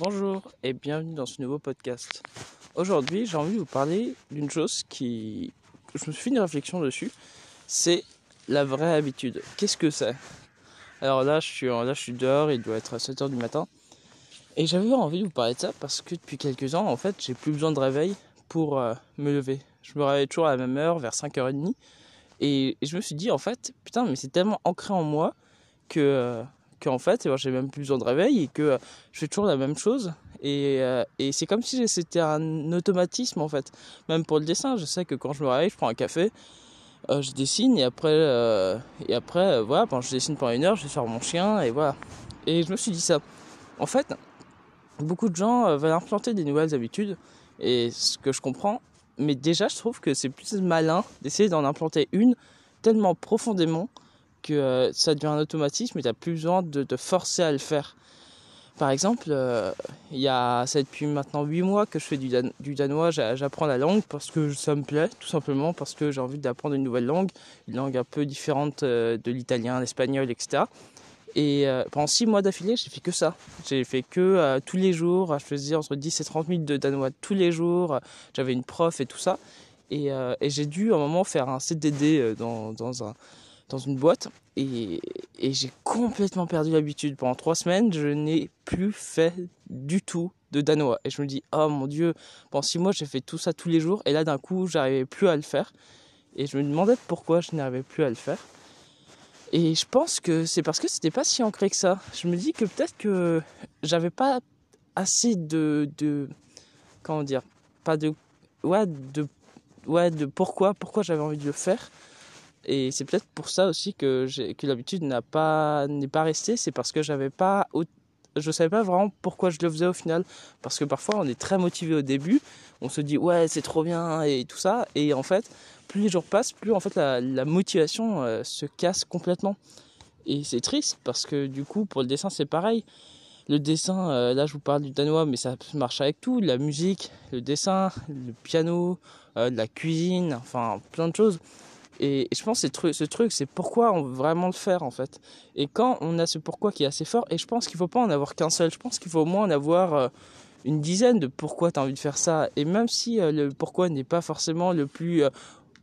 Bonjour et bienvenue dans ce nouveau podcast. Aujourd'hui, j'ai envie de vous parler d'une chose qui. Je me suis fait une réflexion dessus. C'est la vraie habitude. Qu'est-ce que c'est? Alors là je, suis, là, je suis dehors, il doit être 7h du matin. Et j'avais envie de vous parler de ça parce que depuis quelques ans, en fait, j'ai plus besoin de réveil pour euh, me lever. Je me réveille toujours à la même heure, vers 5h30. Et, et je me suis dit, en fait, putain, mais c'est tellement ancré en moi que. Euh, qu'en fait, ben, j'ai même plus besoin de réveil et que euh, je fais toujours la même chose. Et, euh, et c'est comme si c'était un automatisme en fait. Même pour le dessin, je sais que quand je me réveille, je prends un café, euh, je dessine et après, et après voilà, quand je dessine pendant une heure, je vais faire mon chien et voilà. Et je me suis dit ça. En fait, beaucoup de gens veulent implanter des nouvelles habitudes et ce que je comprends, mais déjà je trouve que c'est plus malin d'essayer d'en implanter une tellement profondément que euh, ça devient un automatisme et tu n'as plus besoin de te forcer à le faire. Par exemple, euh, il y ça depuis maintenant 8 mois que je fais du, du danois, j'apprends la langue parce que ça me plaît, tout simplement parce que j'ai envie d'apprendre une nouvelle langue, une langue un peu différente euh, de l'italien, l'espagnol, etc. Et pendant 6 mois d'affilée, j'ai fait que ça. J'ai fait que tous les jours, je faisais entre 10 et 30 minutes de danois tous les jours, j'avais une prof et tout ça. Et, et j'ai dû à un moment faire un CDD dans, dans un dans une boîte et, j'ai complètement perdu l'habitude. Pendant trois semaines, je n'ai plus fait du tout de danois. Et je me dis, oh mon dieu, pendant six mois, j'ai fait tout ça tous les jours et là d'un coup, j'arrivais plus à le faire. Et je me demandais pourquoi je n'arrivais plus à le faire. Et je pense que c'est parce que c'était pas si ancré que ça. Je me dis que peut-être que j'avais pas assez de, de comment dire, pas de ouais de ouais de pourquoi pourquoi j'avais envie de le faire et c'est peut-être pour ça aussi que, l'habitude n'est pas restée. C'est parce que j'avais pas je savais pas vraiment pourquoi je le faisais au final. Parce que parfois on est très motivé au début, on se dit ouais c'est trop bien et tout ça, et en fait plus les jours passent, plus en fait la, la motivation euh, se casse complètement. Et c'est triste parce que du coup pour le dessin c'est pareil. Le dessin, euh, là je vous parle du danois, mais ça marche avec tout, la musique, le dessin, le piano, euh, la cuisine, enfin plein de choses. Et je pense que ce truc, c'est pourquoi on veut vraiment le faire en fait. Et quand on a ce pourquoi qui est assez fort, et je pense qu'il ne faut pas en avoir qu'un seul, je pense qu'il faut au moins en avoir euh, une dizaine de pourquoi tu as envie de faire ça. Et même si euh, le pourquoi n'est pas forcément le plus euh,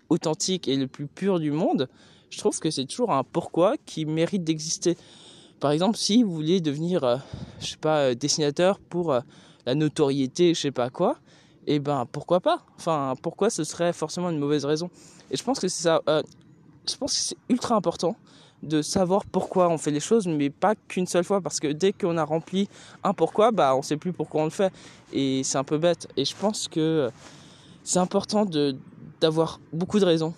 authentique et le plus pur du monde, je trouve que c'est toujours un pourquoi qui mérite d'exister. Par exemple, si vous voulez devenir, je sais pas, dessinateur pour la notoriété, je sais pas quoi, et eh ben pourquoi pas? Enfin, pourquoi ce serait forcément une mauvaise raison? Et je pense que c'est ça. Euh, je pense que c'est ultra important de savoir pourquoi on fait les choses, mais pas qu'une seule fois, parce que dès qu'on a rempli un pourquoi, bah on sait plus pourquoi on le fait, et c'est un peu bête. Et je pense que c'est important de d'avoir beaucoup de raisons,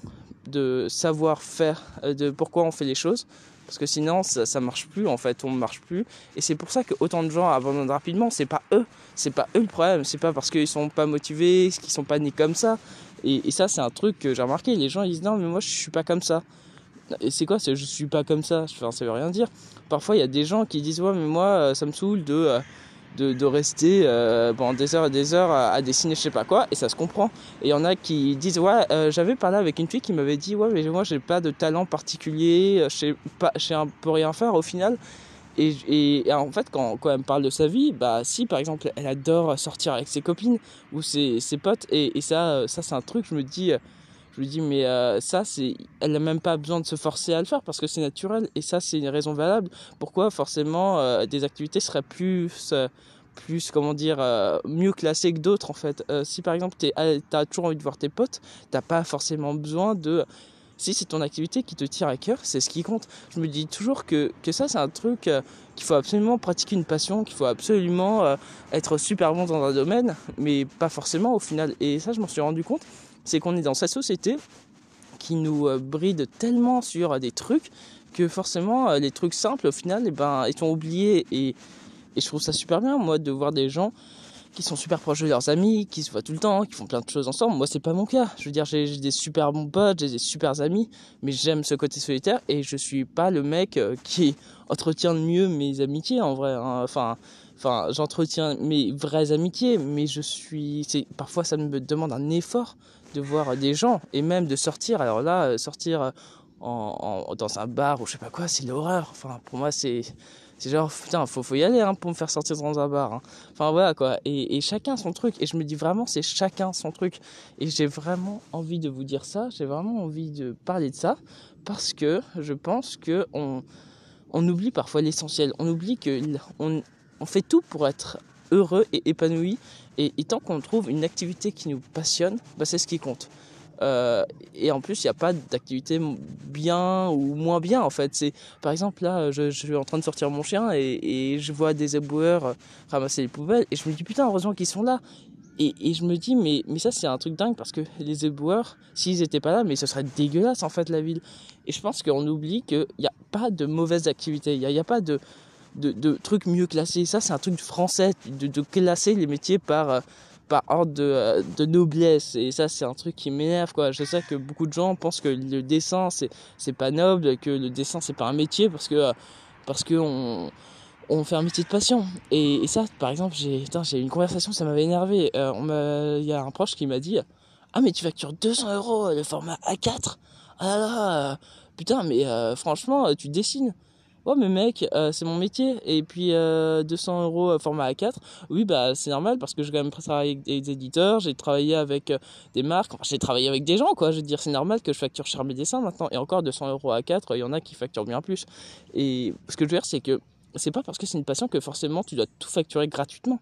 de savoir faire, euh, de pourquoi on fait les choses, parce que sinon ça, marche plus en fait on ne marche plus. Et c'est pour ça que autant de gens abandonnent rapidement. C'est pas eux. C'est pas eux le problème. C'est pas parce qu'ils sont pas motivés qu'ils sont pas nés comme ça. Et, ça c'est un truc que j'ai remarqué. Les gens ils disent non mais moi je suis pas comme ça. Et c'est quoi je suis pas comme ça? Enfin, ça veut rien dire. Parfois il y a des gens qui disent ouais mais moi euh, ça me saoule de euh, de, rester euh, des heures et des heures à, dessiner je sais pas quoi et ça se comprend. Et il y en a qui disent ouais euh, j'avais parlé avec une fille qui m'avait dit ouais mais moi j'ai pas de talent particulier je sais pas je sais un peu rien faire au final. Et, en fait quand, quand elle me parle de sa vie bah si par exemple elle adore sortir avec ses copines ou ses, ses potes et, et ça ça c'est un truc je me dis je lui dis mais euh, ça c'est elle n'a même pas besoin de se forcer à le faire parce que c'est naturel et ça c'est une raison valable pourquoi forcément euh, des activités seraient plus euh, plus comment dire mieux classées que d'autres en fait? Si par exemple tu as toujours envie de voir tes potes t'as pas forcément besoin de si c'est ton activité qui te tire à cœur, c'est ce qui compte. Je me dis toujours que, que ça, c'est un truc qu'il faut absolument pratiquer une passion, qu'il faut absolument être super bon dans un domaine, mais pas forcément au final. Et ça, je m'en suis rendu compte c'est qu'on est dans cette société qui nous euh, bride tellement sur des trucs que forcément euh, les trucs simples au final eh ben, ils sont oubliés et, et je trouve ça super bien moi de voir des gens qui sont super proches de leurs amis, qui se voient tout le temps, qui font plein de choses ensemble. Moi, c'est pas mon cas. Je veux dire, j'ai des super bons potes, j'ai des super amis, mais j'aime ce côté solitaire et je suis pas le mec euh, qui entretient le mieux mes amitiés en vrai. Hein. Enfin, enfin, j'entretiens mes vraies amitiés, mais je suis, parfois ça me demande un effort de voir des gens et même de sortir. Alors là, sortir en, dans un bar ou je sais pas quoi, c'est l'horreur. Enfin, pour moi, c'est c'est genre, putain, faut, faut y aller hein, pour me faire sortir dans un bar. Hein. Enfin voilà quoi. Et, et, chacun son truc. Et je me dis vraiment, c'est chacun son truc. Et j'ai vraiment envie de vous dire ça. J'ai vraiment envie de parler de ça. Parce que je pense que on, on oublie parfois l'essentiel. On oublie que on, on fait tout pour être heureux et épanoui. Et, tant qu'on trouve une activité qui nous passionne, bah, c'est ce qui compte. Euh, et en plus, il n'y a pas d'activité bien ou moins bien en fait. C'est par exemple là, je, suis en train de sortir mon chien et, je vois des éboueurs ramasser les poubelles et je me dis putain heureusement qu'ils sont là. Et, je me dis mais mais ça c'est un truc dingue parce que les éboueurs s'ils étaient pas là mais ce serait dégueulasse en fait la ville. Et je pense qu'on oublie qu'il n'y a pas de mauvaises activités. Il n'y a, pas de, de, trucs mieux classés. Ça c'est un truc français de, classer les métiers par par ordre de, euh, de, noblesse. Et ça c'est un truc qui m'énerve quoi. Je sais que beaucoup de gens pensent que le dessin c'est pas noble que le dessin c'est pas un métier parce que parce que on fait un métier de passion. Et, ça par exemple j'ai j'ai eu une conversation ça m'avait énervé. Euh, il y a un proche qui m'a dit ah mais tu factures 200 euros le format A4 ah là là putain mais euh, franchement tu dessines oh mais mec euh, c'est mon métier. Et puis euh, 200 euros euh, format A4 oui bah c'est normal parce que j'ai quand même travaillé avec des éditeurs. J'ai travaillé avec euh, des marques. Enfin, j'ai travaillé avec des gens quoi. Je veux dire c'est normal que je facture cher mes dessins maintenant. Et encore 200 euros A4 il y en a qui facturent bien plus. Et ce que je veux dire c'est que c'est pas parce que c'est une passion que forcément tu dois tout facturer gratuitement.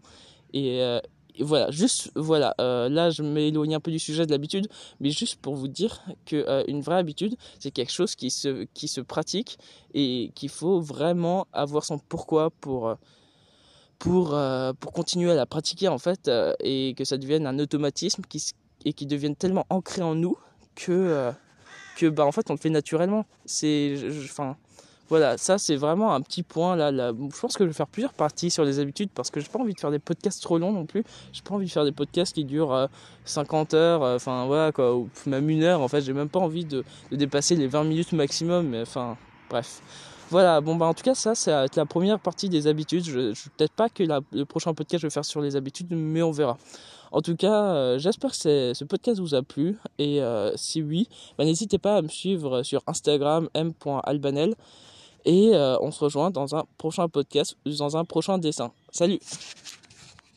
Et, euh, et voilà, juste voilà, euh, là je m'éloigne un peu du sujet de l'habitude, mais juste pour vous dire que euh, une vraie habitude, c'est quelque chose qui se qui se pratique et qu'il faut vraiment avoir son pourquoi pour euh, pour pour continuer à la pratiquer en fait et que ça devienne un automatisme qui et qui devienne tellement ancré en nous que que bah en fait on le fait naturellement. C'est enfin voilà, ça c'est vraiment un petit point là. Je pense que je vais faire plusieurs parties sur les habitudes parce que j'ai pas envie de faire des podcasts trop longs non plus. J'ai pas envie de faire des podcasts qui durent euh, 50 heures, euh, enfin euh, voilà quoi, ou même une heure en fait. J'ai même pas envie de, dépasser les 20 minutes maximum, mais enfin bref. Voilà, bon bah en tout cas ça c'est la première partie des habitudes. Je, peut-être pas que le prochain podcast je vais faire sur les habitudes, mais on verra. En tout cas, euh, j'espère que ce podcast vous a plu et euh, si oui, bah, n'hésitez pas à me suivre sur Instagram m.albanel et euh, on se rejoint dans un prochain podcast, dans un prochain dessin. Salut